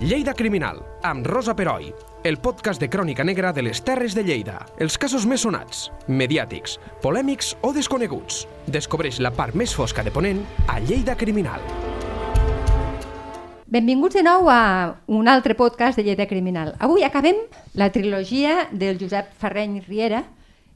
Lleida Criminal, amb Rosa Peroi, el podcast de crònica negra de les Terres de Lleida. Els casos més sonats, mediàtics, polèmics o desconeguts. Descobreix la part més fosca de Ponent a Lleida Criminal. Benvinguts de nou a un altre podcast de Lleida Criminal. Avui acabem la trilogia del Josep Ferreny Riera,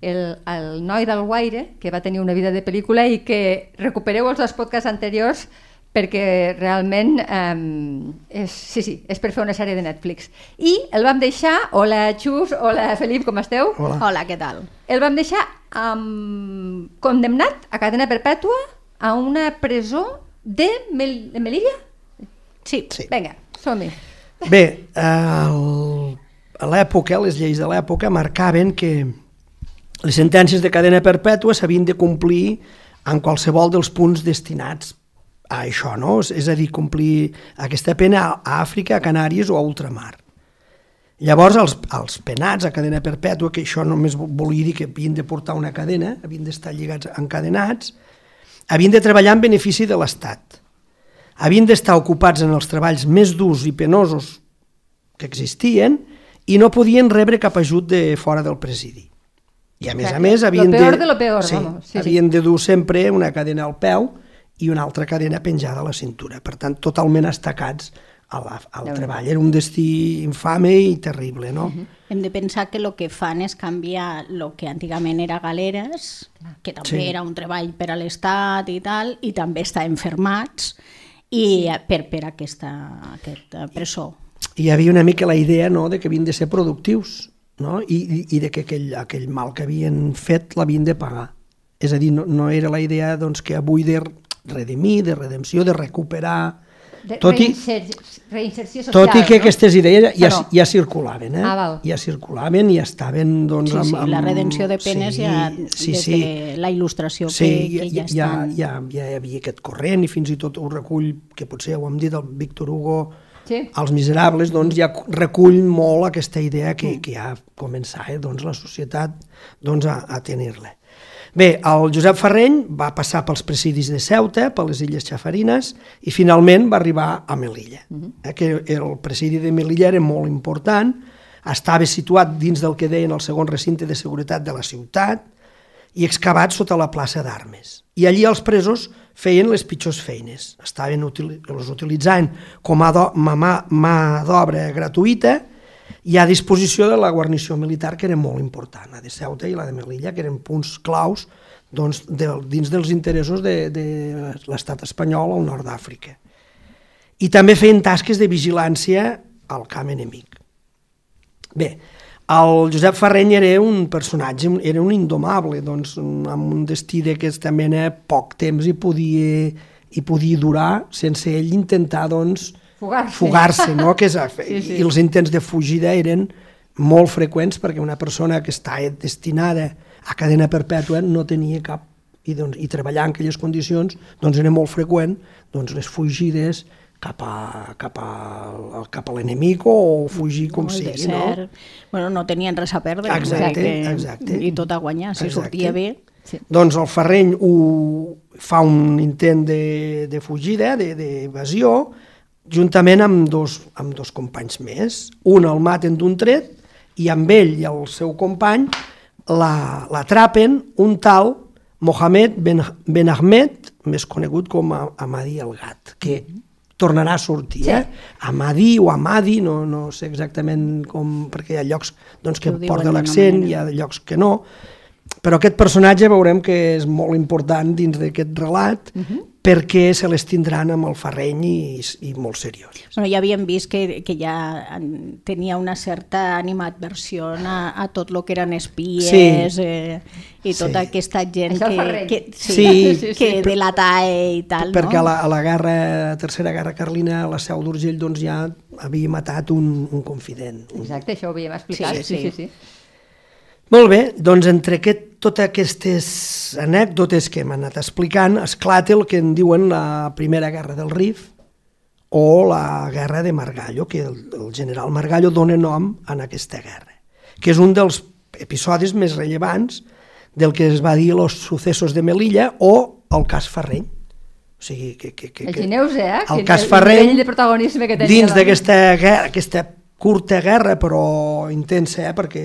el, el noi del Guaire, que va tenir una vida de pel·lícula i que recupereu els dos podcasts anteriors perquè realment eh, és, sí, sí, és per fer una sèrie de Netflix. I el vam deixar, hola Xus, hola Felip, com esteu? Hola. Hola, què tal? El vam deixar um, condemnat a cadena perpètua a una presó de, Mel de Melilla? Sí. Sí. Vinga, som-hi. Bé, el, a l'època, les lleis de l'època marcaven que les sentències de cadena perpètua s'havien de complir en qualsevol dels punts destinats a això, no? És a dir, complir aquesta pena a Àfrica, a Canàries o a ultramar. Llavors, els, els penats a cadena perpètua, que això només volia dir que havien de portar una cadena, havien d'estar lligats encadenats, havien de treballar en benefici de l'Estat. Havien d'estar ocupats en els treballs més durs i penosos que existien i no podien rebre cap ajut de fora del presidi. I a més a més Lo havien peor de, de lo peor, sí, vamos. Sí, sí. havien de dur sempre una cadena al peu i una altra cadena penjada a la cintura. Per tant, totalment estacats a la, al treball. Era un destí infame i terrible, no? Hem de pensar que el que fan és canviar el que antigament era galeres, que també Sí. era un treball per a l'Estat i tal, i també està enfermats, i per, per aquesta, aquesta presó. I hi havia una mica la idea no, de que havien de ser productius no? I, i, i de que aquell, aquell mal que havien fet l'havien de pagar. És a dir, no, no era la idea doncs, que avui de redimir, de redempció, de recuperar... De Tot i, reinser reinserció social. tot i que no? aquestes idees ja, no? ja circulaven, eh? Ah, val. ja circulaven i estaven doncs, Sí, sí, amb, amb... la redenció de penes sí, ja sí, des sí. de la il·lustració Sí, que, que ja, ja, ja, estan... ja, ja hi havia aquest corrent i fins i tot ho recull, que potser ho hem dit, el Víctor Hugo, Sí. Els Miserables, doncs ja recull molt aquesta idea que, que ja començava doncs, la societat doncs, a, a tenir-la. Bé, el Josep Ferreny va passar pels presidis de Ceuta, per les Illes Xafarines, i finalment va arribar a Melilla. eh, que el presidi de Melilla era molt important, estava situat dins del que deien el segon recinte de seguretat de la ciutat, i excavat sota la plaça d'armes. I allí els presos feien les pitjors feines. Estaven util els utilitzant com a mà, mà d'obra gratuïta i a disposició de la guarnició militar, que era molt important, la de Ceuta i la de Melilla, que eren punts claus doncs, de, dins dels interessos de, de l'estat espanyol al nord d'Àfrica. I també feien tasques de vigilància al camp enemic. Bé, el Josep Ferreny era un personatge, era un indomable, doncs, amb un destí d'aquesta mena poc temps i podia, i podia durar sense ell intentar doncs, Fugar-se. fugar-se no? que és, Sí, sí. i els intents de fugida eren molt freqüents perquè una persona que està destinada a cadena perpètua no tenia cap i, doncs, i treballar en aquelles condicions doncs era molt freqüent doncs, les fugides cap a, cap a, cap a l'enemic o fugir com el sigui, no? Bueno, no tenien res a perdre. Exacte, perquè- exacte. I tot a guanyar, si Exacte. sortia bé. Sí. Doncs el Ferreny ho, fa un intent de, de fugida, de- d'evasió, juntament amb dos, amb dos companys més. Un el maten d'un tret i amb ell i el seu company la- l'atrapen un tal Mohamed Ben, ben Ahmed, més conegut com a Amadi el Gat, que tornarà a sortir. Sí. Eh? Amadi o Amadi, no, no sé exactament com, perquè hi ha llocs doncs, que porta l'accent, hi ha llocs que no, però aquest personatge veurem que és molt important dins d'aquest relat perquè se les tindran amb el Ferreny i, i molt serioses. Bueno, ja havíem vist que, que ja en- tenia una certa animadversió a, a tot el que eren espies Sí. eh, i tota Sí. aquesta gent Això que, que, sí, Sí. sí, que delatava i tal. perquè no? a la, a la guerra, tercera guerra carlina, a la seu d'Urgell doncs, ja havia matat un, un confident. Un... Exacte, això ho havíem explicat. Sí, Sí, sí, sí. sí. Molt bé, doncs entre aquest, totes aquestes anècdotes que hem anat explicant, esclata el que en diuen la Primera Guerra del Rif o la Guerra de Margallo, que el, el general Margallo dona nom a aquesta guerra, que és un dels episodis més rellevants del que es va dir los successos de Melilla o el cas Ferreny. O sigui, que, que, que, Imagineu-vos, eh? el que cas nivell de protagonisme que tenia dins d'aquesta guerra, aquesta curta guerra, però intensa, eh? perquè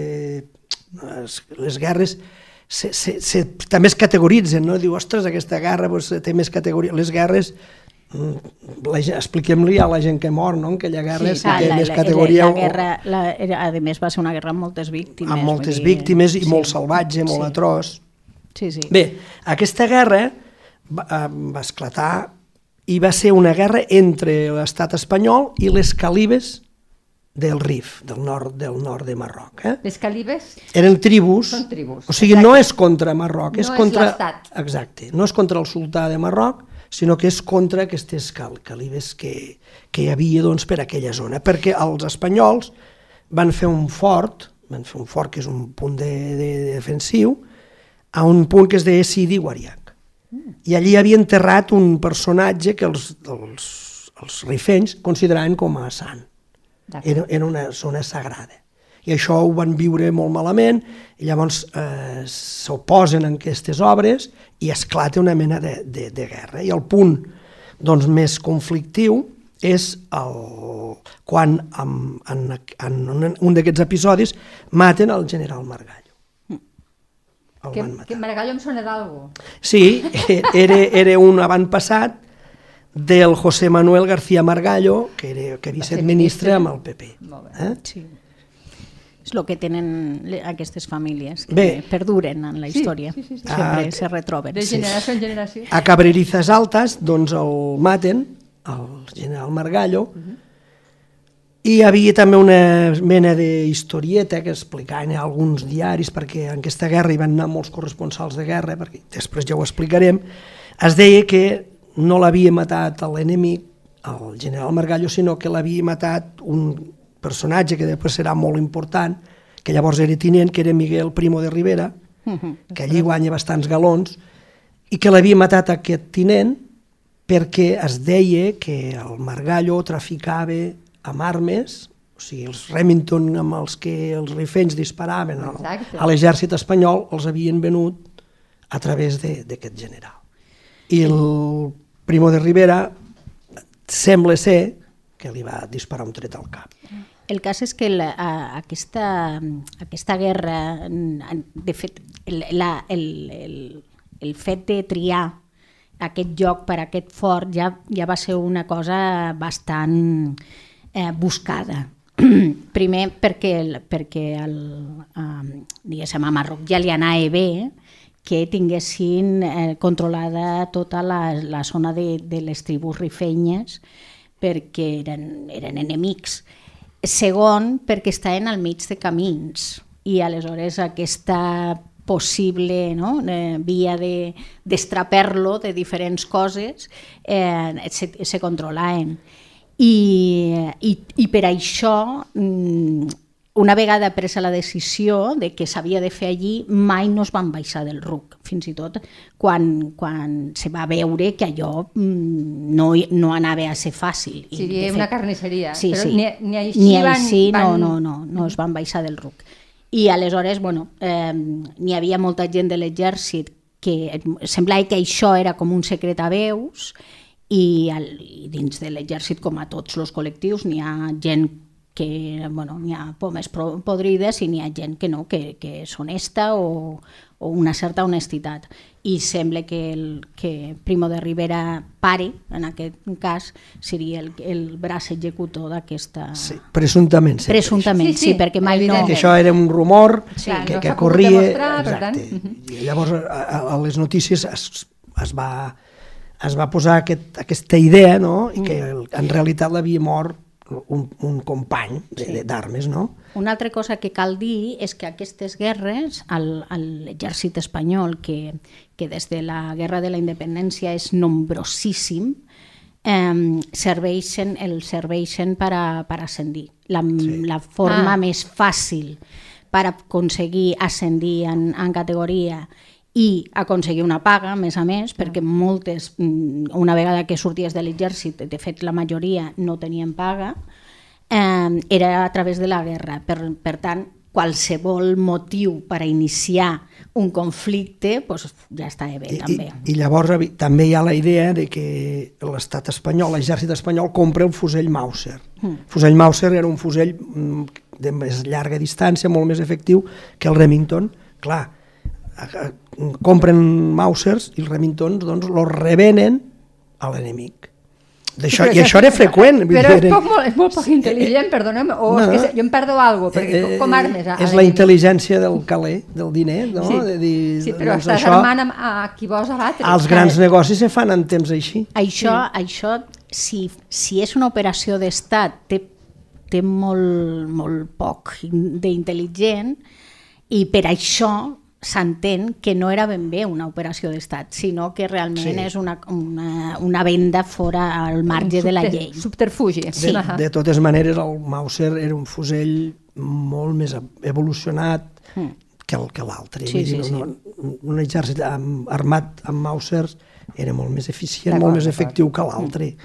les, les guerres se, se, se, també es categoritzen, no? Diu, ostres, aquesta guerra doncs, té més categoria. Les guerres, mm, la expliquem-li a la gent que mor, no? En aquella guerra sí, té la, més la, categoria. la, o- guerra, la, era, a més, va ser una guerra amb moltes víctimes. amb moltes dir, víctimes i molt salvatge, molt sí. atroç. Sí, sí. Bé, aquesta guerra va, eh, va esclatar i va ser una guerra entre l'estat espanyol i les calibes del Rif, del nord, del nord de Marroc. Eh? Les calibes Eren tribus, Són tribus, o sigui, no és contra Marroc, és No és contra... l'estat. Exacte, no és contra el sultà de Marroc, sinó que és contra aquestes cal calibes que, que hi havia doncs, per aquella zona, perquè els espanyols van fer un fort, van fer un fort que és un punt de, de, de defensiu, a un punt que es deia Sidi Guariac. I allí havia enterrat un personatge que els, els, els rifenys consideraven com a sant. Era, era una zona sagrada. I això ho van viure molt malament, i llavors eh, s'oposen en aquestes obres i esclata una mena de, de, de guerra. I el punt doncs, més conflictiu és el, quan en, en, en un, un d'aquests episodis maten el general Margallo. El que, que Margallo em sona d'algo. Sí, era, era un avantpassat del José Manuel García Margallo, que, era, que havia Va estat ser ministre amb el PP. Molt bé. Eh? Sí. És el que tenen aquestes famílies, que Bé. perduren en la Sí, història. sí, sí, sí. Sempre Ah, se retroben. De generació en generació. A Cabrerizas Altas, doncs el maten, el general Margallo, i hi havia també una mena d'historieta que explicaven alguns diaris, perquè en aquesta guerra hi van anar molts corresponsals de guerra, perquè després ja ho explicarem, es deia que no l'havia matat l'enemic, el general Margallo, sinó que l'havia matat un personatge que després serà molt important, que llavors era tinent, que era Miguel Primo de Rivera, que allí guanya bastants galons, i que l'havia matat aquest tinent perquè es deia que el Margallo traficava amb armes, o sigui, els Remington amb els que els rifenys disparaven al- a l'exèrcit espanyol els havien venut a través de- d'aquest general. I el Primo de Rivera sembla ser que li va disparar un tret al cap. El cas és que la, aquesta, aquesta guerra, de fet, el, la, el, el, el fet de triar aquest lloc per aquest fort ja, ja va ser una cosa bastant eh, buscada. Primer perquè, perquè el, eh, diguéssim, a Marroc ja li anava bé que tinguessin eh, controlada tota la, la zona de, de les tribus rifenyes perquè eren, eren enemics. Segon, perquè estaven al mig de camins i aleshores aquesta possible no? eh, via de destraper-lo de diferents coses eh, se, se controlaven. I, i, i per això, mm, una vegada presa la decisió de que s'havia de fer allí, mai no es van baixar del RUC, fins i tot quan, quan se va veure que allò mm, no, no anava a ser fàcil. I, Seria de una fet, carnisseria. Sí, però sí. Ni, ni així, ni van, així no, van... no, no, no es van baixar del RUC. I aleshores, bueno, eh, n'hi havia molta gent de l'exèrcit que semblava que això era com un secret a veus i, al, i dins de l'exèrcit, com a tots els col·lectius, n'hi ha gent que, bueno, n'hi ha pomes podrides i n'hi ha gent que no, que, que és honesta o, o una certa honestitat. I sembla que, el, que Primo de Rivera pare, en aquest cas, seria el, el braç executor d'aquesta... Sí, presumptament. sempre. Presumptament, Sí, sí, sí, sí, perquè mai no... que això era un rumor Sí, que, no que corria... demostrar, per exacte. tant, I llavors a, a, a les notícies es, es, va, es va posar aquest, aquesta idea no? i que el, en realitat l'havia mort un, un company de- de- d'armes, no? Una altra cosa que cal dir és que aquestes guerres, l'exèrcit espanyol, que, que des de la Guerra de la Independència és nombrosíssim, eh, serveixen, el serveixen per, a, per ascendir. La, sí. la forma Ah. més fàcil per aconseguir ascendir en, en categoria i aconseguir una paga, a més a més, perquè moltes, mm, una vegada que sorties de l'exèrcit, de fet la majoria no tenien paga, eh, era a través de la guerra. Per, per tant, qualsevol motiu per a iniciar un conflicte, doncs ja està bé, I, també. i, I llavors també hi ha la idea de que l'estat espanyol, l'exèrcit espanyol, compra el fusell Mauser. Mm. fusell Mauser era un fusell mm, de més llarga distància, molt més efectiu que el Remington. Clar, compren Mausers i els Remingtons doncs, los revenen a l'enemic. D'això, I això era freqüent. Però és, poc, molt, és molt poc intel·ligent, perdona'm, o No. és que jo em perdo alguna cosa, perquè eh, com armes a, a és la intel·ligència del caler, del diner, no? Sí, de dir, sí però doncs estàs això, armant amb, a qui vols abatre. Els grans negocis se fan en temps així. Això, això si, si és una operació d'estat, té, té molt, molt poc d'intel·ligent i per això s'entén que no era ben bé una operació d'estat, sinó que realment Sí. sí. és una, una, una venda fora al marge de la Subter- llei. Subterfugi. De, Ahà. de totes maneres, el Mauser era un fusell molt més evolucionat que el que l'altre. Sí, sí, no, no, un exèrcit armat amb Mausers era molt més eficient, molt més efectiu que l'altre.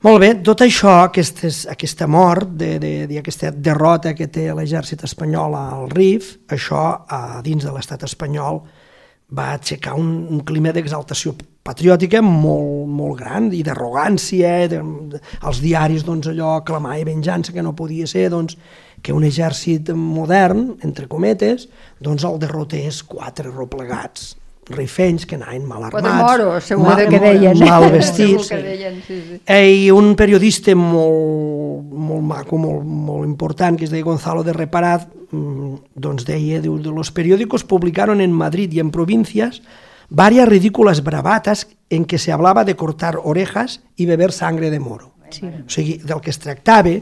Molt bé, tot això, aquestes, aquesta mort, de, de, de, aquesta derrota que té l'exèrcit espanyol al Rif, això a dins de l'estat espanyol va aixecar un, un clima d'exaltació patriòtica molt, molt gran i d'arrogància, de, de, els diaris doncs, allò clamava venjança que no podia ser doncs, que un exèrcit modern, entre cometes, doncs el derrotés quatre replegats rifenys que anaven mal armats, moros, segur mal, que deien. mal vestits. que deien, sí, sí. I un periodista molt, molt maco, molt, molt important, que es deia Gonzalo de Reparaz, mm, doncs deia, diu, de los periódicos publicaron en Madrid y en provincias varias ridículas bravatas en que se hablaba de cortar orejas y beber sangre de moro. Sí. O sigui, del que es tractava,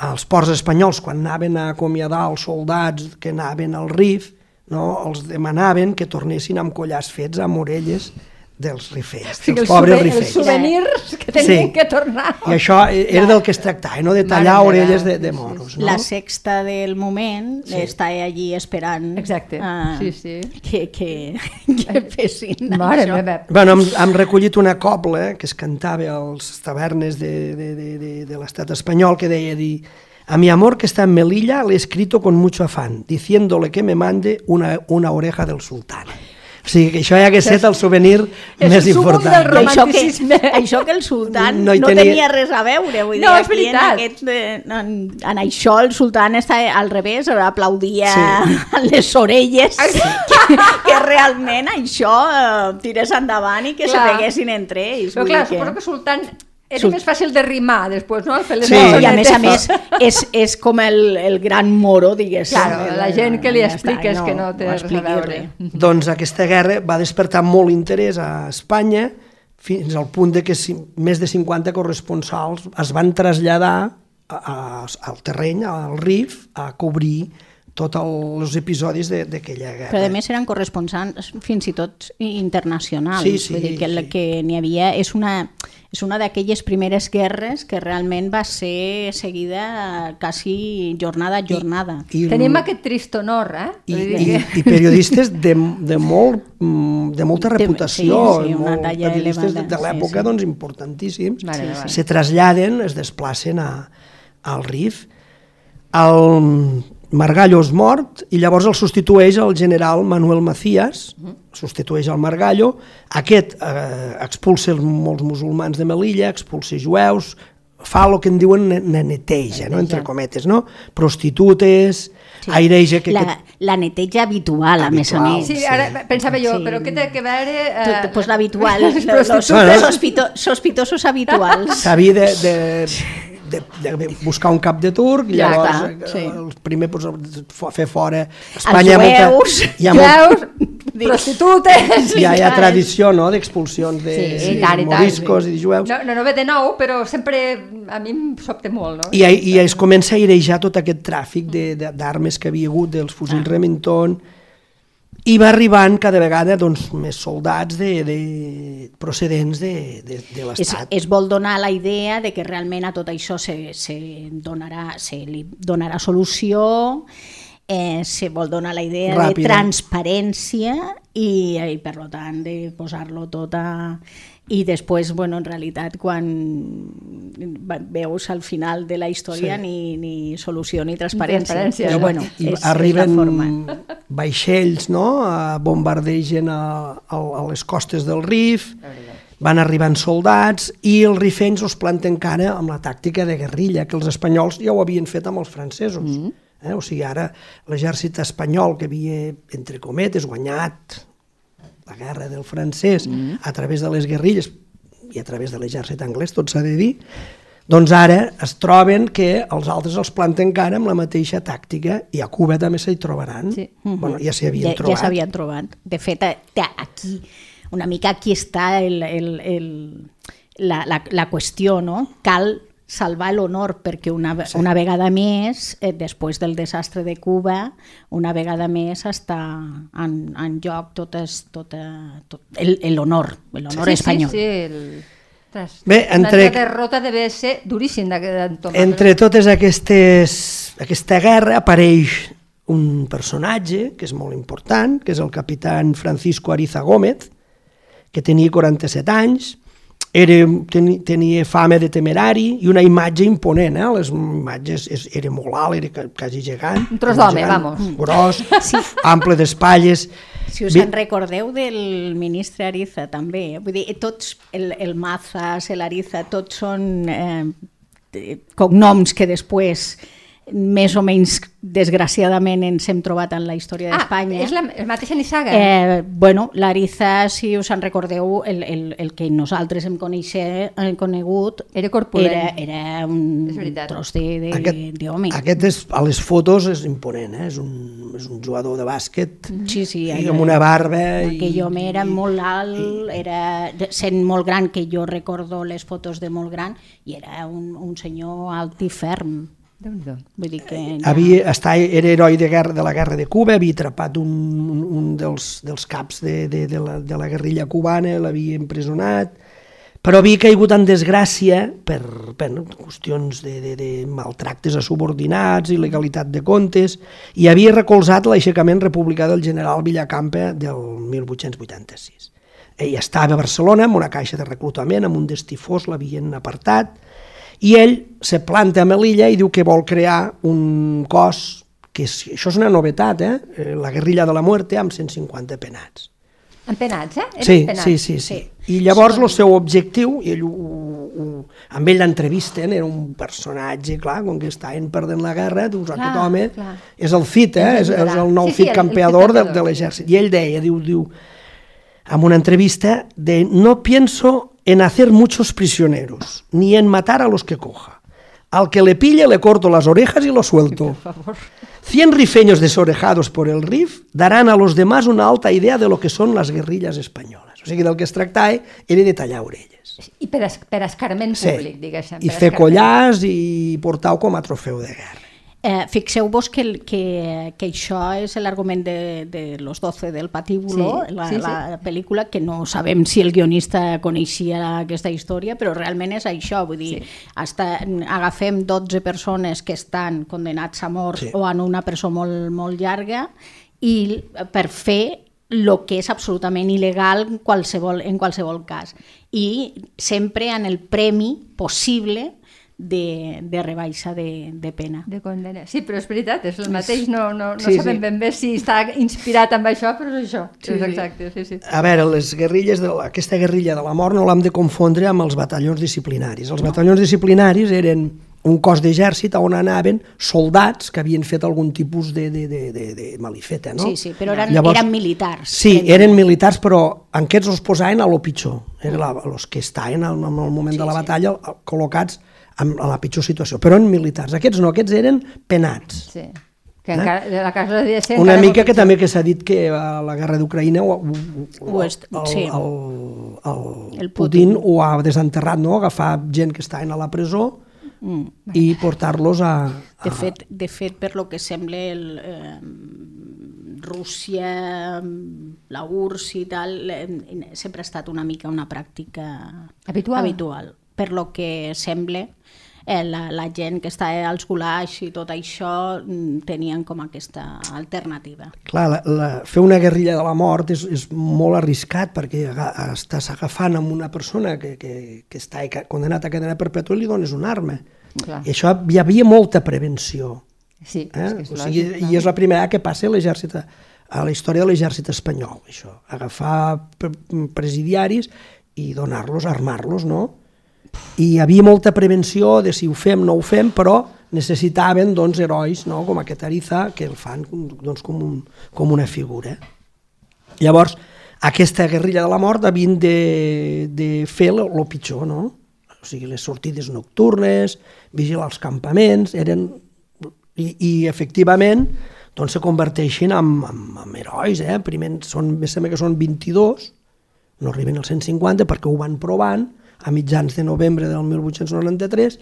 els ports espanyols, quan anaven a acomiadar els soldats que anaven al RIF, no, els demanaven que tornessin amb collars fets amb orelles dels rifers, dels els, pobres souve- els rifers. souvenirs que tenien Sí. que tornar. I això era del que es tractava, no? de tallar Mare orelles de, de sí, sí, moros. sí. No? La sexta del moment sí. està allí esperant Exacte, ah, sí, sí. que, que, que fessin Mare això. meva. Bueno, hem, hem recollit una cobla que es cantava als tavernes de, de, de, de, de l'estat espanyol que deia dir A mi amor que está en Melilla le he escrito con mucho afán, diciéndole que me mande una, una oreja del sultán. O sigui, que això ja que set el souvenir És més el important. del això que, això que el sultan No no, tenia- tenia... res a veure, vull dir, No, és aquí en, veritat. aquest, eh, en, en això el sultan està al revés, aplaudia Sí. sí. les orelles, que, que realment això eh, tirés endavant i que Clar. se peguessin entre ells. Però clar, dir suposo que Sultan Sul- més fàcil de rimar després, no? Fer les Sí. No, I a més a més és, és com el, el gran moro, diguéssim. Claro, la gent que li Ja està, expliques que no té res a veure. Doncs aquesta guerra va despertar molt interès a Espanya fins al punt de que si, més de 50 corresponsals es van traslladar a, a, al terreny, al RIF, a cobrir tots els episodis de- d'aquella guerra. Però a més eren corresponsals fins i tot internacionals. Sí, sí, Vull dir que, sí. la que n'hi havia és una, és una d'aquelles primeres guerres que realment va ser seguida quasi jornada a jornada. I, Tenim aquest trist honor, eh? i, i, que- i periodistes de, de, molt, mm, de molta De- reputació, sí, sí, una molt, talla periodistes de, elevada, de l'època sí, sí. doncs, importantíssims, Mare meva. se traslladen, es desplacen a, al RIF, el Margallo és mort i llavors el substitueix el general Manuel Macías, substitueix el Margallo, aquest eh, expulsa els, molts musulmans de Melilla, expulsa jueus, fa el que en diuen ne- ne- neteja, no? entre cometes, no? prostitutes, sí. aireja... Que, la, que, la neteja habitual, a més a Habitual. més. Sí, ara pensava jo, Sí. però què té que veure... Eh, Tot, pues l'habitual, les los, los prostitutes? sospito, sospitosos habituals. S'havia de, de, de, de buscar un cap de turc, Ja llavors està, eh, sí. el primer pues, fer fora Espanya hi ha jueus, molta, hi ha, molt, Veus? Prostitutes! hi ha, hi ha tradició no, d'expulsions de, Sí, i de tant, i tant, moriscos i jueus No, no, no ve de nou, però sempre a mi em sobta molt, no? I, i es comença a airejar tot aquest tràfic d'armes que havia hagut, dels fusells Ah. Remington, i va arribant cada vegada doncs, més soldats de, de, procedents de, de, de es, l'Estat. es vol donar la idea de que realment a tot això se, se, donarà, se li donarà solució, eh, se vol donar la idea Ràpida. de transparència i, i per tant de posar-lo tot a, i després, bueno, en realitat, quan veus al final de la història Sí. ni, ni solució ni transparència. transparència, Però, no? bueno, I és, arriben és forma. vaixells, no?, a bombardegen a, a, a les costes del Rif, van arribant soldats i els rifenys els planten cara amb la tàctica de guerrilla, que els espanyols ja ho havien fet amb els francesos. Mm. Eh? O sigui, ara l'exèrcit espanyol, que havia, entre cometes, guanyat la guerra del francès mm. a través de les guerrilles i a través de l'exèrcit anglès, tot s'ha de dir, doncs ara es troben que els altres els planten cara amb la mateixa tàctica i a Cuba també s'hi trobaran. Sí. Bueno, ja s'hi havien ja, trobat. Ja s'havien trobat. De fet, a- aquí, una mica aquí està el, el, el, la, la, la qüestió, no? Cal salvar l'honor perquè una, sí. una vegada més, eh, després del desastre de Cuba, una vegada més està en, en joc tot, es, tot, eh, tot l'honor, l'honor sí, espanyol. Sí, sí, el... Ostres, Bé, entre- La derrota devia ser duríssim d'entomar. Entre totes aquestes, aquesta guerra apareix un personatge que és molt important, que és el capitán Francisco Ariza Gómez, que tenia 47 anys, era, teni, tenia fama de temerari i una imatge imponent, eh? les imatges és, era molt alt, era quasi gegant. Un tros d'home, gegant, vamos. Gros, sí. ample d'espatlles. Si us Bé, en recordeu del ministre Ariza, també. eh? Vull dir, tots, el, el Mazas, el Ariza, tots són eh, cognoms que després, més o menys desgraciadament, ens hem trobat en la història Ah, d'Espanya. és la, el mateix Nissaga? Eh, bueno, l'Ariza, si us en recordeu, el, el, el que nosaltres hem, conèixer, hem conegut Era corpulent. era, era un tros de- aquest, de- d'home. aquest és, a les fotos és imponent, eh? és, un, és un jugador de bàsquet Sí, sí. i amb una barba. i- Aquell home era molt alt, era, sent molt gran, que jo recordo les fotos de molt gran, i era un, un senyor alt i ferm. Vull dir que... havia, està, era heroi de, guerra, de la guerra de Cuba, havia atrapat un, un, un dels, dels caps de, de, de, la, de la guerrilla cubana, l'havia empresonat, però havia caigut en desgràcia per, per no, qüestions de, de, de maltractes a subordinats, il·legalitat de comptes, i havia recolzat l'aixecament republicà del general Villacampa del 1886. Ell estava a Barcelona amb una caixa de reclutament, amb un destí fos, l'havien apartat, i ell se planta a Melilla i diu que vol crear un cos, que és, això és una novetat, eh? Eh, la guerrilla de la muerte amb 150 penats. Empenats, eh? Eren Sí, empenats. sí, sí, sí. I llavors el seu objectiu, i ell ho, ho, amb ell l'entrevisten, era un personatge, clar, quan que estaven perdent la guerra, dius, Clar, aquest home clar. és el FIT, eh? És, és el nou Sí, sí, FIT el- el campeador FIT de, campeador, de sí. l'exèrcit. I ell deia, diu, diu, en una entrevista, de no pienso en hacer muchos prisioneros, ni en matar a los que coja. Al que le pille le corto las orejas y lo suelto. Cien rifeños desorejados por el RIF darán a los demás una alta idea de lo que son las guerrillas españoles. O sigui, del que es tractava era de tallar orelles. I per, es, per escarment públic, diguéssim. I fer collars i portar-ho com a trofeu de guerra. Eh, Fixeu-vos que, que, que això és l'argument de, de Los 12 del Patíbulo, Sí, la, sí, sí. la pel·lícula, que no sabem si el guionista coneixia aquesta història, però realment és això, vull dir, Sí. hasta, agafem 12 persones que estan condenats a mort Sí. o en una presó molt, molt llarga i per fer el que és absolutament il·legal en qualsevol, en qualsevol cas. I sempre en el premi possible de, de rebaixa de, de pena. De condena. Sí, però és veritat, és el mateix, no, no, no Sí, sabem sí. ben bé si està inspirat amb això, però és això, Sí, és sí. exacte, sí, sí. A veure, les guerrilles de la, aquesta guerrilla de la mort no l'hem de confondre amb els batallons disciplinaris. Els batallons disciplinaris eren un cos d'exèrcit on anaven soldats que havien fet algun tipus de, de, de, de, de malifeta, no? Sí, sí, però eren, eren militars. Sí, eren militars, però en aquests els posaven a lo pitjor. Eren la, els que estaven en el moment Sí, de la sí. batalla col·locats en, en la pitjor situació. Però en militars. Aquests no, aquests eren penats. sí. Que encara, de la casa devia ser... Eh? Una mica que també que s'ha dit que a la guerra d'Ucraïna el, sí. el, el, El Putin, Putin. ho ha desenterrat, no? agafar gent que estaven a la presó Mm. i portar-los a, a... De fet, de fet, per lo que sembla, el, eh, Rússia, la URSS i tal, eh, sempre ha estat una mica una pràctica Habitual. habitual. Per lo que sembla, eh, la, la gent que està als gulags i tot això mm, tenien com aquesta alternativa. Clar, la, la, fer una guerrilla de la mort és, és molt arriscat perquè aga- estàs agafant amb una persona que, que, que està condenat a cadena perpètua i li dones una arma. Clar. I això hi havia molta prevenció. Sí, Eh? és que és o sigui, lògic. I és la primera que passa a l'exèrcit a la història de l'exèrcit espanyol, això. Agafar pre presidiaris i donar-los, armar-los, no? I hi havia molta prevenció de si ho fem no ho fem, però necessitaven doncs, herois no? com aquest Ariza que el fan doncs, com, un, com una figura. Llavors, aquesta guerrilla de la mort havien de, de fer el pitjor, no? O sigui, les sortides nocturnes, vigilar els campaments, eren... I, i efectivament, doncs se converteixen en, en, en herois, eh? Primer són, em sembla que són 22, no arriben als 150 perquè ho van provant, a mitjans de novembre del 1893,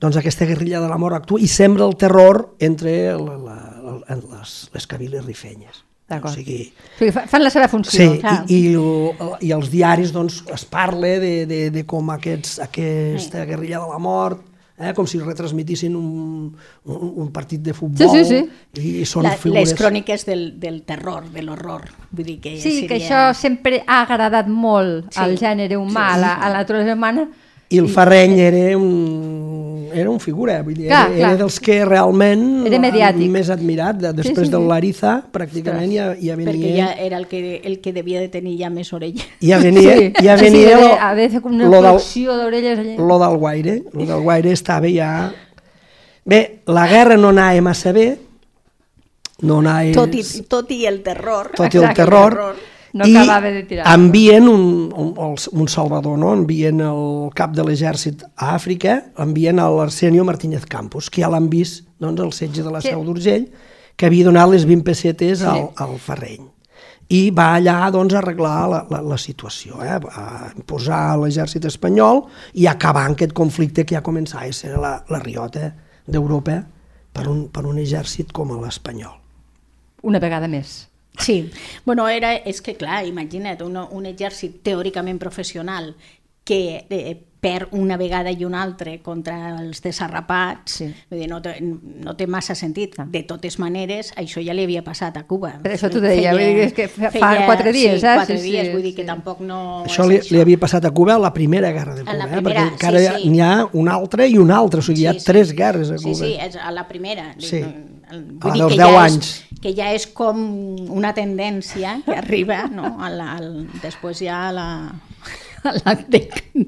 doncs aquesta guerrilla de la mort actua i sembra el terror entre la, la, la, les, les cabiles rifenyes. O sigui, O sigui, fa- fan la seva funció. Sí, clar. i, i, el, i els diaris doncs, es parla de, de, de com aquests, aquesta guerrilla de la mort, eh, com si retransmitissin un, un, un partit de futbol Sí, sí, i, i són La, figures... les cròniques del, del terror, de l'horror. Vull dir que Sí, seria... que això sempre ha agradat molt Sí. al gènere humà, a la, a la naturalesa humana. I el Ferreny era un, era un figura, vull dir, Clar, era, era clar. dels que realment Era mediàtic. més admirat. De, després sí, del sí. Lariza, pràcticament ja, ja Perquè venia... ja era el que, el que devia de tenir ja més orella. Ja venia, sí, ja sí, sí, venia haver, lo- haver fet una lo del- col·lecció d'orelles allà. Lo del Guaire, lo del Guaire estava ja... Bé, la guerra no anava massa bé, no anava... Tot i, tot i el terror. tot i el terror, el terror. No i acabava de tirar. envien un, un, un salvador, no? envien el cap de l'exèrcit a Àfrica, envien a l'Arsenio Martínez Campos, que ja l'han vist doncs, al setge de la Sí. Seu d'Urgell, que havia donat les 20 pessetes al, al Ferreny. I va allà doncs, a arreglar la, la, la situació, eh? a posar l'exèrcit espanyol i acabar aquest conflicte que ja començava a ser la, la riota d'Europa per, un, per un exèrcit com l'espanyol. Una vegada més. Sí, bueno, era, és que clar, imagina't, un, un exèrcit teòricament professional que eh, perd una vegada i una altra contra els desarrapats, Sí. vull dir, no, té, no té massa sentit. De totes maneres, això ja li havia passat a Cuba. Per això t'ho deia, vull dir, és que fa- fa quatre dies, sí, eh? quatre Sí, sí, dies, vull dir sí. que tampoc no... Això li, li havia passat a Cuba a la primera guerra de A Cuba, la eh? primera, perquè encara sí, sí. n'hi ha una altra i una altra, o sigui, hi ha tres guerres a Sí, Cuba. sí, és a la primera. Sí. El- A la vull dir que 10 ja anys. És, que ja és com una tendència que arriba, no? Al, al, després ja a la... A la, de,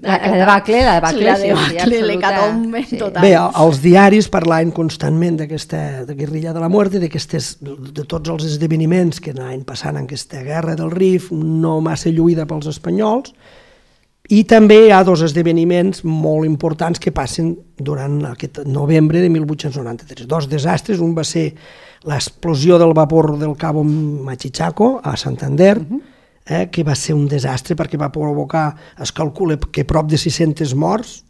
La- debacle, la debacle, la sí, sí, debacle, absoluta. l'hecatombe Sí. total. Bé, el- els diaris parlaven constantment d'aquesta guerrilla de la mort i d'aquestes de tots els esdeveniments que anaven passant en aquesta guerra del Rif, no massa lluïda pels espanyols, i també hi ha dos esdeveniments molt importants que passen durant aquest novembre de 1893. Dos desastres, un va ser l'explosió del vapor del Cabo Machichaco a Santander, eh, que va ser un desastre perquè va provocar, es calcula que prop de 600 morts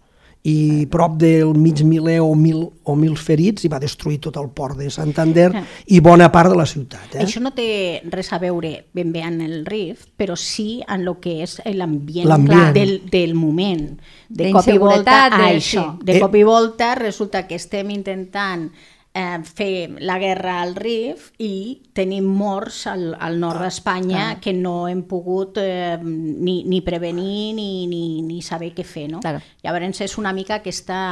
i prop del mig miler o mil, o mil ferits i va destruir tot el port de Santander i bona part de la ciutat. Eh? Això no té res a veure ben bé en el RIF, però sí en el que és l'ambient del, del moment. De cop i volta a de- això. sí. De Eh. cop i volta resulta que estem intentant eh, fer la guerra al RIF i tenim morts al, al nord d'Espanya que no hem pogut eh, ni, ni prevenir ni, ni, ni saber què fer. No? Claro. Llavors és una mica aquesta...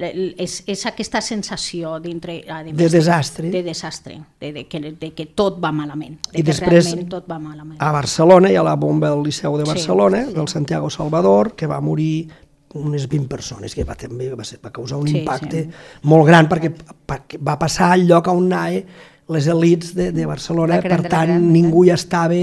És, és aquesta sensació dintre, a De desastre. de desastre, de, de, que, de que tot va malament, de I que després- realment tot va malament. A Barcelona hi ha la bomba del Liceu de Sí, Barcelona, del Santiago Salvador, que va morir unes 20 persones, que va, també va, ser, va causar un Sí, impacte sí. molt gran perquè, perquè va passar al lloc on anaven les elites de, de Barcelona, La crema per tant crema, ningú hi estava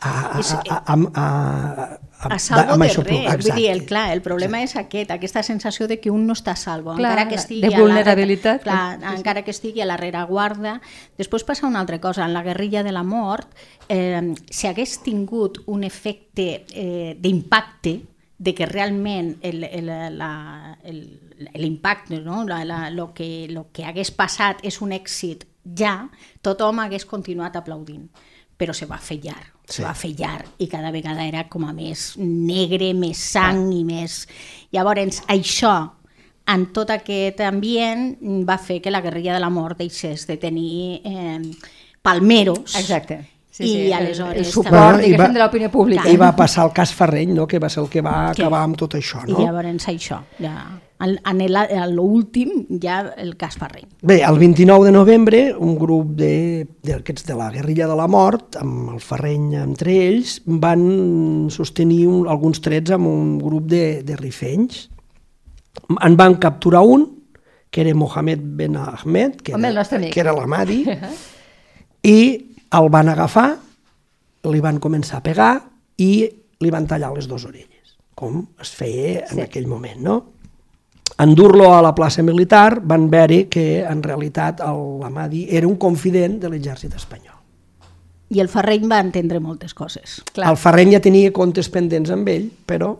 a, a, a, a, a, a, a salvo amb de això, res, vull dir, el, exacte. clar, el problema és aquest, aquesta sensació de que un no està a salvo, Clar, encara que estigui de a la vulnerabilitat. clar, encara que estigui a la rereguarda. Després passa una altra cosa, en la guerrilla de la mort, eh, si hagués tingut un efecte eh, d'impacte, de que realment el- el- la- el- l'impacte, no? la, la, lo, que, lo que hagués passat és un èxit ja, tothom hagués continuat aplaudint però se va fer llarg, Sí. se va fer llarg i cada vegada era com a més negre, més sang i més... Llavors, això, en tot aquest ambient va fer que la guerrilla de la mort deixés de tenir eh, palmeros. Exacte. Sí, I sí, el- aleshores el suport, Bueno, i va- de l'opinió pública. I va passar el cas Ferreny, no? que va ser el que va Que- acabar amb tot això. I No? llavors això, ja, en, l'últim, ja el cas Ferreny. Bé, el 29 de novembre, un grup de- d'aquests de, de la guerrilla de la mort, amb el Ferreny entre ells, van sostenir un, alguns trets amb un grup de, de rifenys. En van capturar un, que era Mohamed Ben Ahmed, que Home, era, que era l'Amadi, i el van agafar, li van començar a pegar i li van tallar les dues orelles, com es feia en Sí. aquell moment, no? endur-lo a la plaça militar van veure que en realitat el- l'Amadi era un confident de l'exèrcit espanyol. I el Ferreny va entendre moltes coses. Clar. El Ferreny ja tenia comptes pendents amb ell, però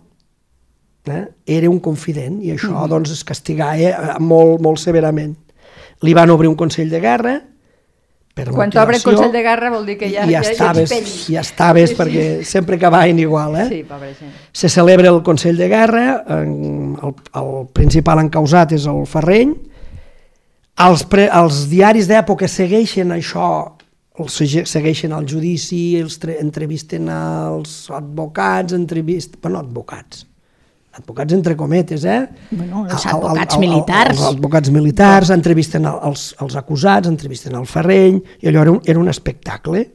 eh, era un confident i això Mm-hmm. doncs es castigava eh, molt, molt severament. Li van obrir un Consell de Guerra per Quan t'obre el Consell de Guerra vol dir que ja, ja, ja, estaves, ja ja estaves perquè sempre acabaven igual, eh? Sí, pobra gent. Se celebra el Consell de Guerra, el, el principal encausat és el Ferreny, els, pre, els diaris d'època segueixen això, els segueixen el judici, els tre, entrevisten als advocats, entrevist, bueno, advocats, advocats entre cometes, eh? Bueno, els El- el- advocats el- el- militars. Els advocats militars entrevisten el- els, els acusats, entrevisten el Ferreny, i allò era un, era un espectacle.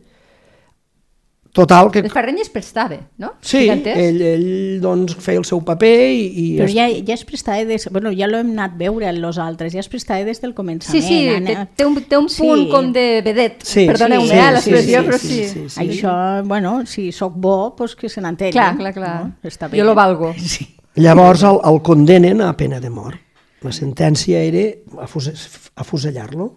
Total, que El Ferreny es prestava, no? Sí, ell, ell doncs, feia el seu paper i... i Però es- ja, ja es prestava des... Bueno, ja l'hem anat a veure en los altres, ja es prestava des del Sí, començament. sí, té, Anna. té, un, té un punt Sí. com de vedet. Sí, Perdoneu-me, sí, eh, sí, l'expressió, sí, però sí, sí. sí, sí. Això, bueno, si sóc bo, doncs que se n'entengui. Clar, clar, clar. No? Està bé. Jo lo valgo. Sí. Llavors el, el condenen a pena de mort. La sentència era afuse- afusellar-lo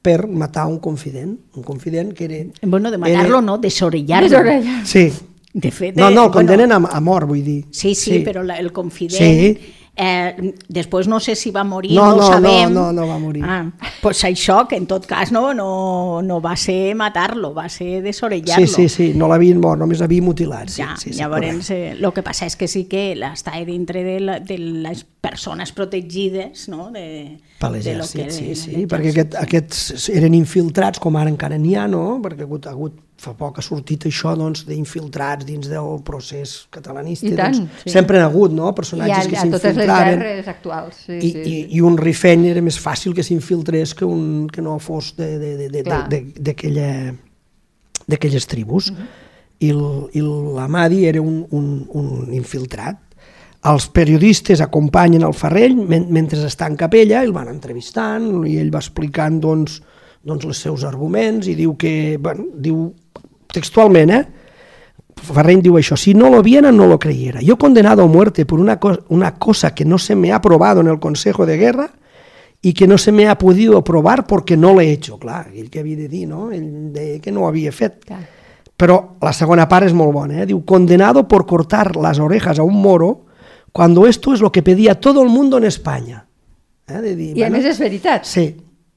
per matar un confident, un confident que era... Bueno, de matar-lo, no, desorellar-lo. Desorellar. Sí. De fet, No, no, el condenen a, a mort, vull dir. Sí, sí, però la, el confident... Sí. Eh, després no sé si va morir, No, no, no, ho no, sabem. no, no va morir. Ah, pues això, que en tot cas no, no, no va ser matar-lo, va ser Sí, desorellar-lo. sí, sí, no l'havien mort, només l'havien mutilat. Sí, Ja, sí, sí, llavors, correcte. eh, el que passa és que sí que està dintre de, la, de les persones protegides, no? De, Per de lo l'exèrcit, que- sí, sí, l'exèrcit. perquè aquest, aquests eren infiltrats, com ara encara n'hi ha, no? Perquè ha hagut, ha hagut, fa poc ha sortit això doncs, d'infiltrats dins del procés catalanista. I tant, doncs, sí. Sempre ha hagut, no? I a, Personatges que a totes les s'infiltraven. guerres actuals. Sí, I, sí, i, sí. i un rifeny era més fàcil que s'infiltrés que, un, que no fos de- de- de- de- Clar. de- de- d'aquella- d'aquelles tribus. Mhm. I el- I l'Amadi era un, un, un infiltrat. Els periodistes acompanyen el Ferrell men mentre està en capella, el van entrevistant i ell va explicant doncs, doncs els seus arguments i diu que, bueno, diu textualment, eh? Ferrell diu això, si no lo viera no lo creyera. Yo condenado a muerte por una, co una cosa que no se me ha aprobado en el Consejo de Guerra y que no se me ha podido aprobar porque no lo he hecho. Clar, ell que havia de dir, no? Ell deia que no ho havia fet. Clar. Però la segona part és molt bona, eh? Diu, condenado por cortar las orejas a un moro cuando esto es lo que pedía todo el mundo en España. Eh? De dir, I a més és veritat. Sí.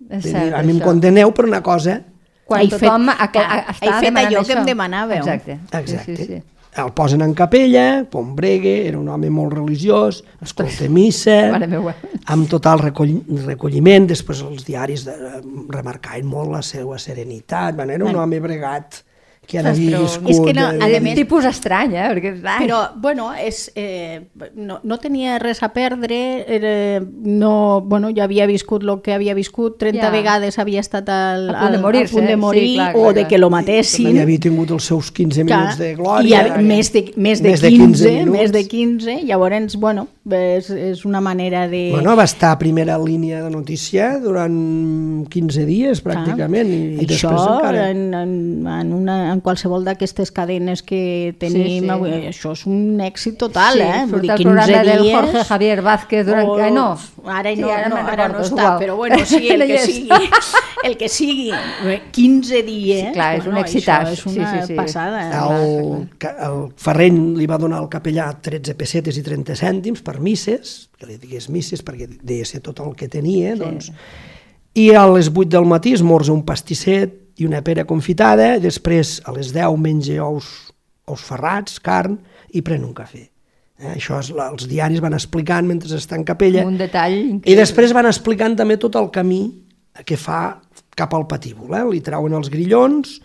És De cert, dir, a mi em condeneu per una cosa Quan He fet- tothom a, a, a, està he fet allò que això. em demanàveu. Exacte. Exacte. Sí, sí, sí. El posen en capella, Pombregue, era un home molt religiós, escolta missa, amb total recoll, recolliment, després els diaris de, remarcaven molt la seva serenitat, bueno, era un Bueno. home bregat que Ostres, havia però viscut... és que no, eh, a És més- un tipus estrany, eh? Perquè, Però, bueno, és, eh, no, no tenia res a perdre, era, no, bueno, ja havia viscut el que havia viscut, 30 Ja. vegades havia estat al, A punt de al- morir-se, a punt de sí, morir, clar, o clar, de clar. que lo matessin. Ja havia tingut els seus 15 minuts de glòria. I a, més de, més de Més de 15, 15 minuts. més de 15, llavors, bueno, és, és una manera de... Bueno, va estar a primera línia de notícia durant 15 dies, pràcticament, i, i Això, després encara... en, en, en, una, en qualsevol d'aquestes cadenes que tenim, Sí, sí. avui, això és un èxit total, sí, eh? Surt el programa del Jorge Javier Vázquez durant... o- Ai, no. Ara, Sí, no, ara no, ara no és està, igual. però bueno, sí, el que sigui, el que sigui, 15 dies, Sí, clar, és un bueno, excitàs. això és Sí, una sí, sí. passada. El, el Ferreny li va donar al capellà 13 pessetes i 30 cèntims per misses, que li digués misses perquè deia ser tot el que tenia, sí. doncs, i a les 8 del matí esmorza un pastisset i una pera confitada, i després a les 10 menja ous, ous ferrats, carn, i pren un cafè. Eh? Això és, la, els diaris van explicant mentre està en capella. Un detall I increïble. després van explicant també tot el camí que fa cap al patíbul. Eh? Li trauen els grillons,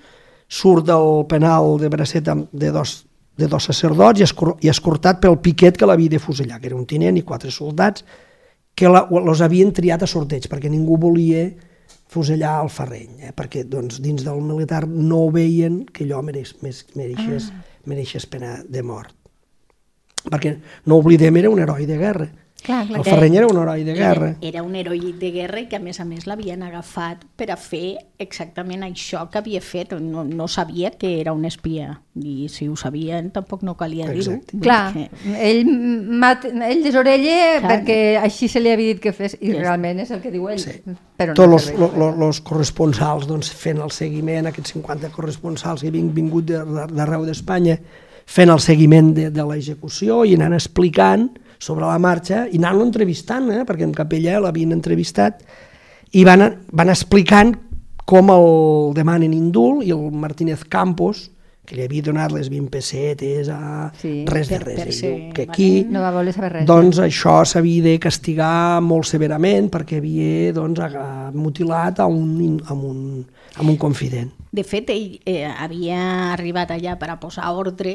surt del penal de bracet de dos, de dos sacerdots i, escor i escortat pel piquet que l'havia de fusellar, que era un tinent i quatre soldats, que la, los havien triat a sorteig, perquè ningú volia fusellar el Ferreny, eh? perquè doncs, dins del militar no veien que allò mereix, més, mereixés, ah. mereixés pena de mort. Perquè, no oblidem, era un heroi de guerra. Clar, clar. El Ferreny era un heroi de guerra. Era, era un heroi de guerra i que a més a més l'havien agafat per a fer exactament això que havia fet. No, no sabia que era un espia i si ho sabien tampoc no calia dir-ho. Clar, que- ell, mat, ell desorella Clar. perquè així se li havia dit que fes i està. realment és el que diu ell. Sí. Però Tots no los, serveix. lo, lo, corresponsals doncs, fent el seguiment, aquests 50 corresponsals que havien vingut d'arreu d'Espanya, fent el seguiment de, de l'execució i anant explicant sobre la marxa i anant-lo entrevistant, eh? perquè en Capella l'havien entrevistat, i van, van explicant com el demanen indult i el Martínez Campos, que li havia donat les 20 pessetes a Sí, res de per- res, per ser diu que aquí No va voler saber res. doncs això s'havia de castigar molt severament perquè havia doncs, mutilat a un, a un, a un confident. De fet, ell eh, havia arribat allà per a posar ordre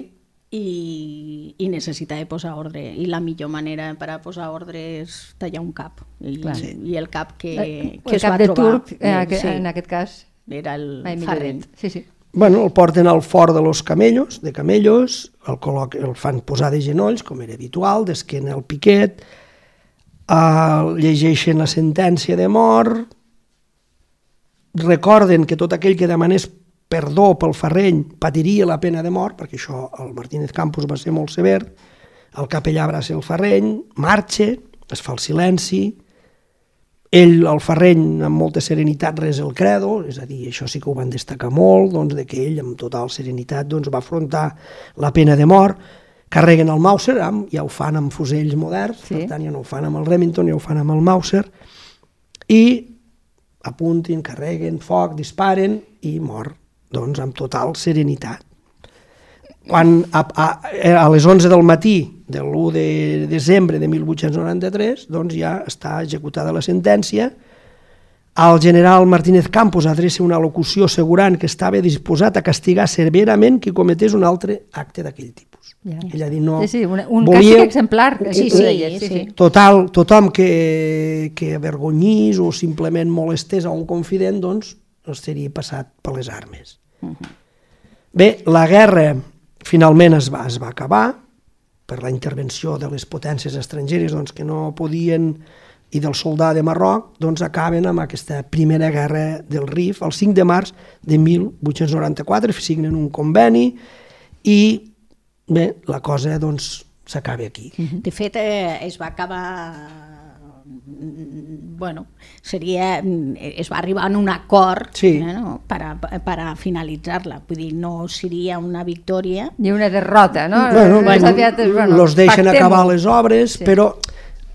i, i necessitava posar ordre. I la millor manera per a posar ordre és tallar un cap. I, Clar. i el cap que, Eh, que el es cap va de trobar. turc, en, Eh, aquest, sí, en aquest cas, Era el dit. Sí, sí. Bueno, el porten al fort de los camellos, de camellos, el, col·loc, el fan posar de genolls, com era habitual, d'esquena al piquet, eh, llegeixen la sentència de mort, recorden que tot aquell que demanés perdó pel Ferreny patiria la pena de mort, perquè això el Martínez Campos va ser molt sever, el capellà va ser el Ferreny, marxa, es fa el silenci, ell, el Ferreny, amb molta serenitat res el credo, és a dir, això sí que ho van destacar molt, doncs, de que ell, amb total serenitat, doncs, va afrontar la pena de mort, carreguen el Mauser, amb, ja ho fan amb fusells moderns, Sí. per tant, ja no ho fan amb el Remington, ja ho fan amb el Mauser, i apuntin, carreguen, foc, disparen i mor, doncs, amb total serenitat. Quan a, a, a les 11 del matí de l'1 de desembre de 1893 doncs ja està executada la sentència, el general Martínez Campos adreça una locució assegurant que estava disposat a castigar severament qui cometés un altre acte d'aquell tipus. Ja. Ell ha dit no... Sí, sí, un, un volia- càstig exemplar. un- sí, deia, sí, sí. Total, tothom que, que avergonyís o simplement molestés a un confident, doncs, els seria passat per les armes. Bé, la guerra finalment es va, es va acabar per la intervenció de les potències estrangeres doncs, que no podien i del soldà de Marroc, doncs acaben amb aquesta primera guerra del Rif el 5 de març de 1894, signen un conveni i bé, la cosa doncs s'acaba aquí. De fet, eh, es va acabar bueno, seria, mm, es va arribar a un acord Sí. eh, no? per, a, per a finalitzar-la. Vull dir, no seria una victòria, I una derrota, no? bueno, Més aviat és, bueno, los deixen pactem-ho. acabar les obres, Sí. sí. però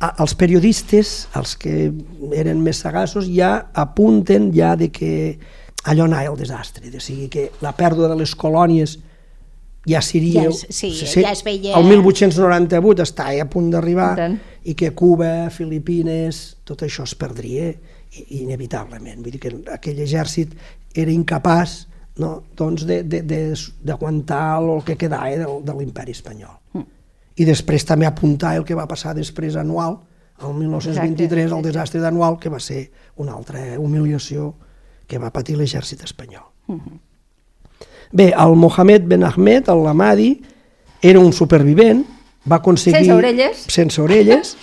a, els periodistes, els que eren més sagaços, ja apunten ja de que allò anava el desastre, de sigui que la pèrdua de les colònies ja seria... Ja es- sí, ja es veia- El 1898 està a punt d'arribar I que Cuba, Filipines, tot això es perdria inevitablement. Vull dir que aquell exèrcit era incapaç no, doncs de- de- de- d'aguantar el que quedava de, de l'imperi espanyol. Mm. I després també apuntar el que va passar després anual, el 1923, Exacte, el desastre d'anual, que va ser una altra humiliació que va patir l'exèrcit espanyol. Mm-hmm. Bé, el Mohamed Ben Ahmed, el Lamadi, era un supervivent, va aconseguir... Sense orelles. Sense orelles.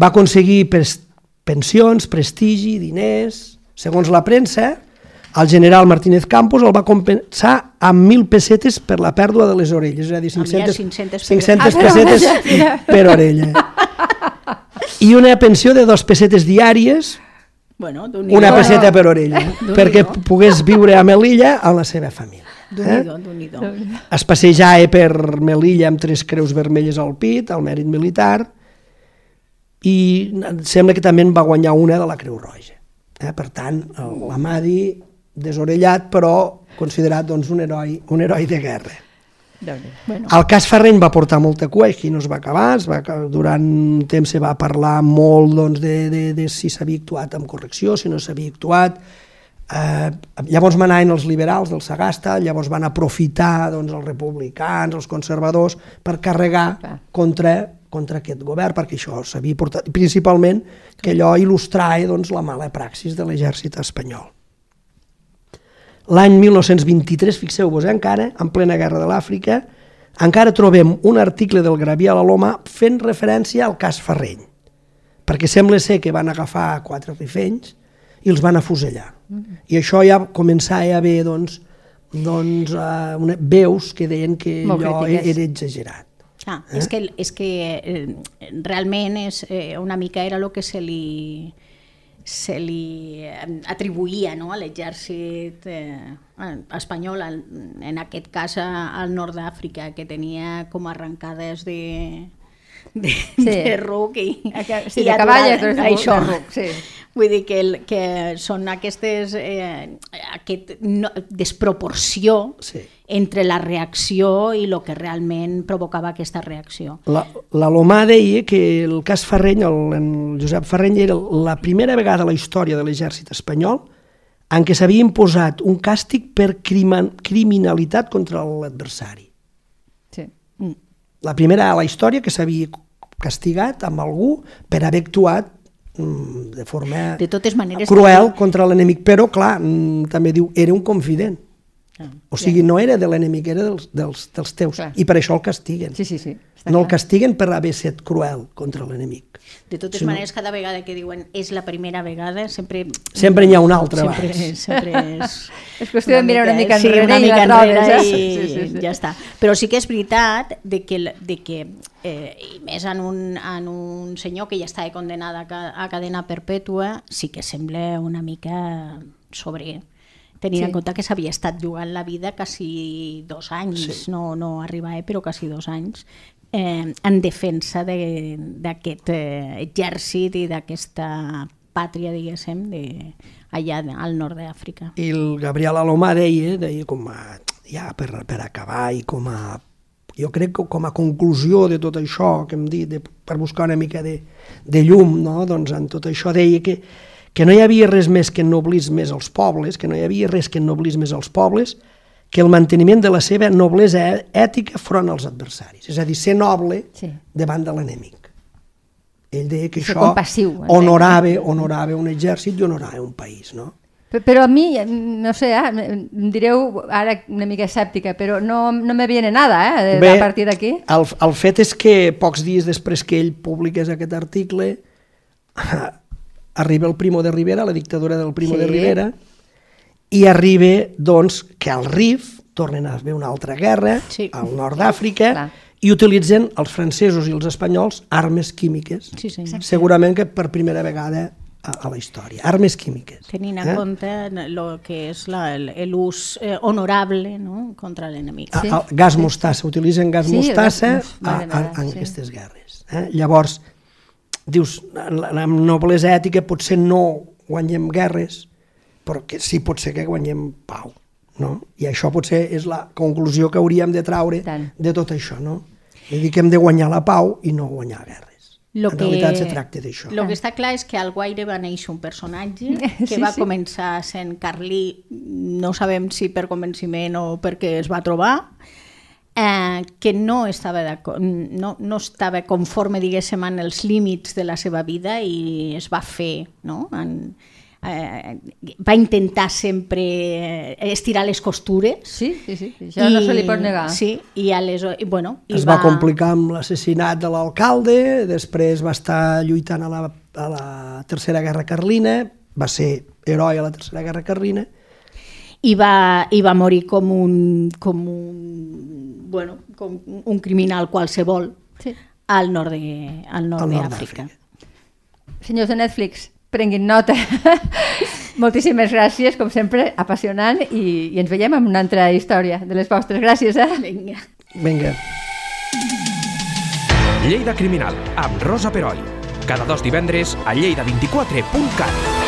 Va aconseguir pres, pensions, prestigi, diners... Segons la premsa, el general Martínez Campos el va compensar amb 1.000 pessetes per la pèrdua de les orelles, és a dir, Havia 500, 500 per- 500 Ah, per pessetes orella. per orella. I una pensió de dos pessetes diàries bueno, una peseta per orella, perquè pogués viure a Melilla amb la seva família. Eh? Es passejava per Melilla amb tres creus vermelles al pit, al mèrit militar, i sembla que també en va guanyar una de la Creu Roja. Eh? Per tant, el- l'Amadi desorellat, però considerat doncs, un, heroi, un heroi de guerra. Bueno, El cas Ferreny va portar molta cua i aquí no es va acabar, es va, durant un temps se va parlar molt doncs, de, de, de si s'havia actuat amb correcció, si no s'havia actuat. Eh, llavors manaven els liberals del Sagasta, llavors van aprofitar doncs, els republicans, els conservadors, per carregar Clar. contra, contra aquest govern, perquè això s'havia portat, principalment que allò il·lustrava doncs, la mala praxis de l'exèrcit espanyol. L'any 1923, fixeu-vos, eh, encara, en plena guerra de l'Àfrica, encara trobem un article del Gravià a la Loma fent referència al cas Ferreny, perquè sembla ser que van agafar quatre rifenys i els van afusellar. I això ja començava a haver doncs, doncs, uh, una, veus que deien que Molt allò crítiques. era exagerat. Ah, és que, és que eh, realment és, eh, una mica era el que se li, se li eh, atribuïa no, a l'exèrcit eh, espanyol, en aquest cas al nord d'Àfrica, que tenia com arrencades de, de, Sí. de ruc i, sí, i de cavall, de- això. de ruc, sí. Vull dir que, el, que són aquestes, eh, aquest no, desproporció Sí. entre la reacció i el que realment provocava aquesta reacció. La, la Lomà deia que el cas Ferreny, el, el Josep Ferreny, era la primera vegada a la història de l'exèrcit espanyol en què s'havia imposat un càstig per crimen, criminalitat contra l'adversari. Sí. La primera a la història que s'havia castigat amb algú per haver actuat mm, de forma De totes maneres, cruel contra l'enemic, però clar, mm, també diu, era un confident. O sigui, no era de l'enemic, era dels, dels, dels teus. Clar. I per això el castiguen. Sí, sí, sí. Està No el clar. castiguen per haver estat cruel contra l'enemic. De totes Sí, no? maneres, cada vegada que diuen és la primera vegada, sempre... Sempre n'hi ha una altra sempre, abans. sempre és... És qüestió de mirar una mica sí, enrere una i la mica trobes, enrere eh? i Sí, sí, sí. ja està. Però sí que és veritat de que, el- de que eh, i més en un, en un senyor que ja estava condenat a, a cadena perpètua, sí que sembla una mica sobre tenint Sí. en compte que s'havia estat jugant la vida quasi dos anys, Sí. no, no arribava, però quasi dos anys, eh, en defensa de- d'aquest eh, exèrcit i d'aquesta pàtria, diguéssim, de, allà de- al nord d'Àfrica. I el Gabriel Alomà deia, deia com a, ja per, per acabar i com a, jo crec que com a conclusió de tot això que hem dit, de, per buscar una mica de, de llum, no? doncs en tot això deia que, que no hi havia res més que ennoblís més els pobles, que no hi havia res que ennoblís més els pobles, que el manteniment de la seva noblesa ètica front als adversaris. És a dir, ser noble Sí. davant de l'enemic. Ell deia que Ser això compassiu, honorava, honorava un exèrcit i honorava un país, no? Pe- Però a mi, eh, no sé, eh, em direu ara una mica escèptica, però no, no me viene nada eh, de, Bé, a partir d'aquí. El, el fet és que pocs dies després que ell publiqués aquest article arriba el Primo de Rivera, la dictadura del Primo Sí. de Rivera, i arriba doncs, que al RIF tornen a haver una altra guerra Sí. al nord d'Àfrica i utilitzen els francesos i els espanyols armes químiques. Sí, sí. Segurament que per primera vegada a, a la història. Armes químiques. Tenint en Eh? compte el que és la- el- l'ús eh, honorable no? contra l'enemic. A- Sí. el gas mostassa, utilitzen gas Sí, mostassa gas a, a, en sí. aquestes guerres. Eh? Llavors, dius, la noblesa ètica potser no guanyem guerres, però que sí pot ser que guanyem pau. No? I això potser és la conclusió que hauríem de traure Tant. de tot això. No? És dir, que hem de guanyar la pau i no guanyar guerres. Lo en realitat se tracta d'això. El que està clar és que al Guaire va néixer un personatge que Sí, va sí. començar sent carlí, no sabem si per convenciment o perquè es va trobar, eh, que no estava, no, no estava conforme, diguéssim, en els límits de la seva vida i es va fer, no? En, eh, va intentar sempre estirar les costures. Sí, sí, sí, això no se li pot negar. Sí, i, aleshores, i, bueno, i es va, complicar amb l'assassinat de l'alcalde, després va estar lluitant a la, a la Tercera Guerra Carlina, va ser heroi a la Tercera Guerra Carlina, i va, i va morir com un, com un, bueno, com un criminal qualsevol Sí. al nord de- al nord Al nord d'Àfrica. Senyors de Netflix, prenguin nota. Moltíssimes gràcies, com sempre, apassionant, i, i ens veiem amb una altra història de les vostres. Gràcies, eh? Vinga. Vinga. Lleida Criminal, amb Rosa Peroi. Cada dos divendres a lleida24.cat.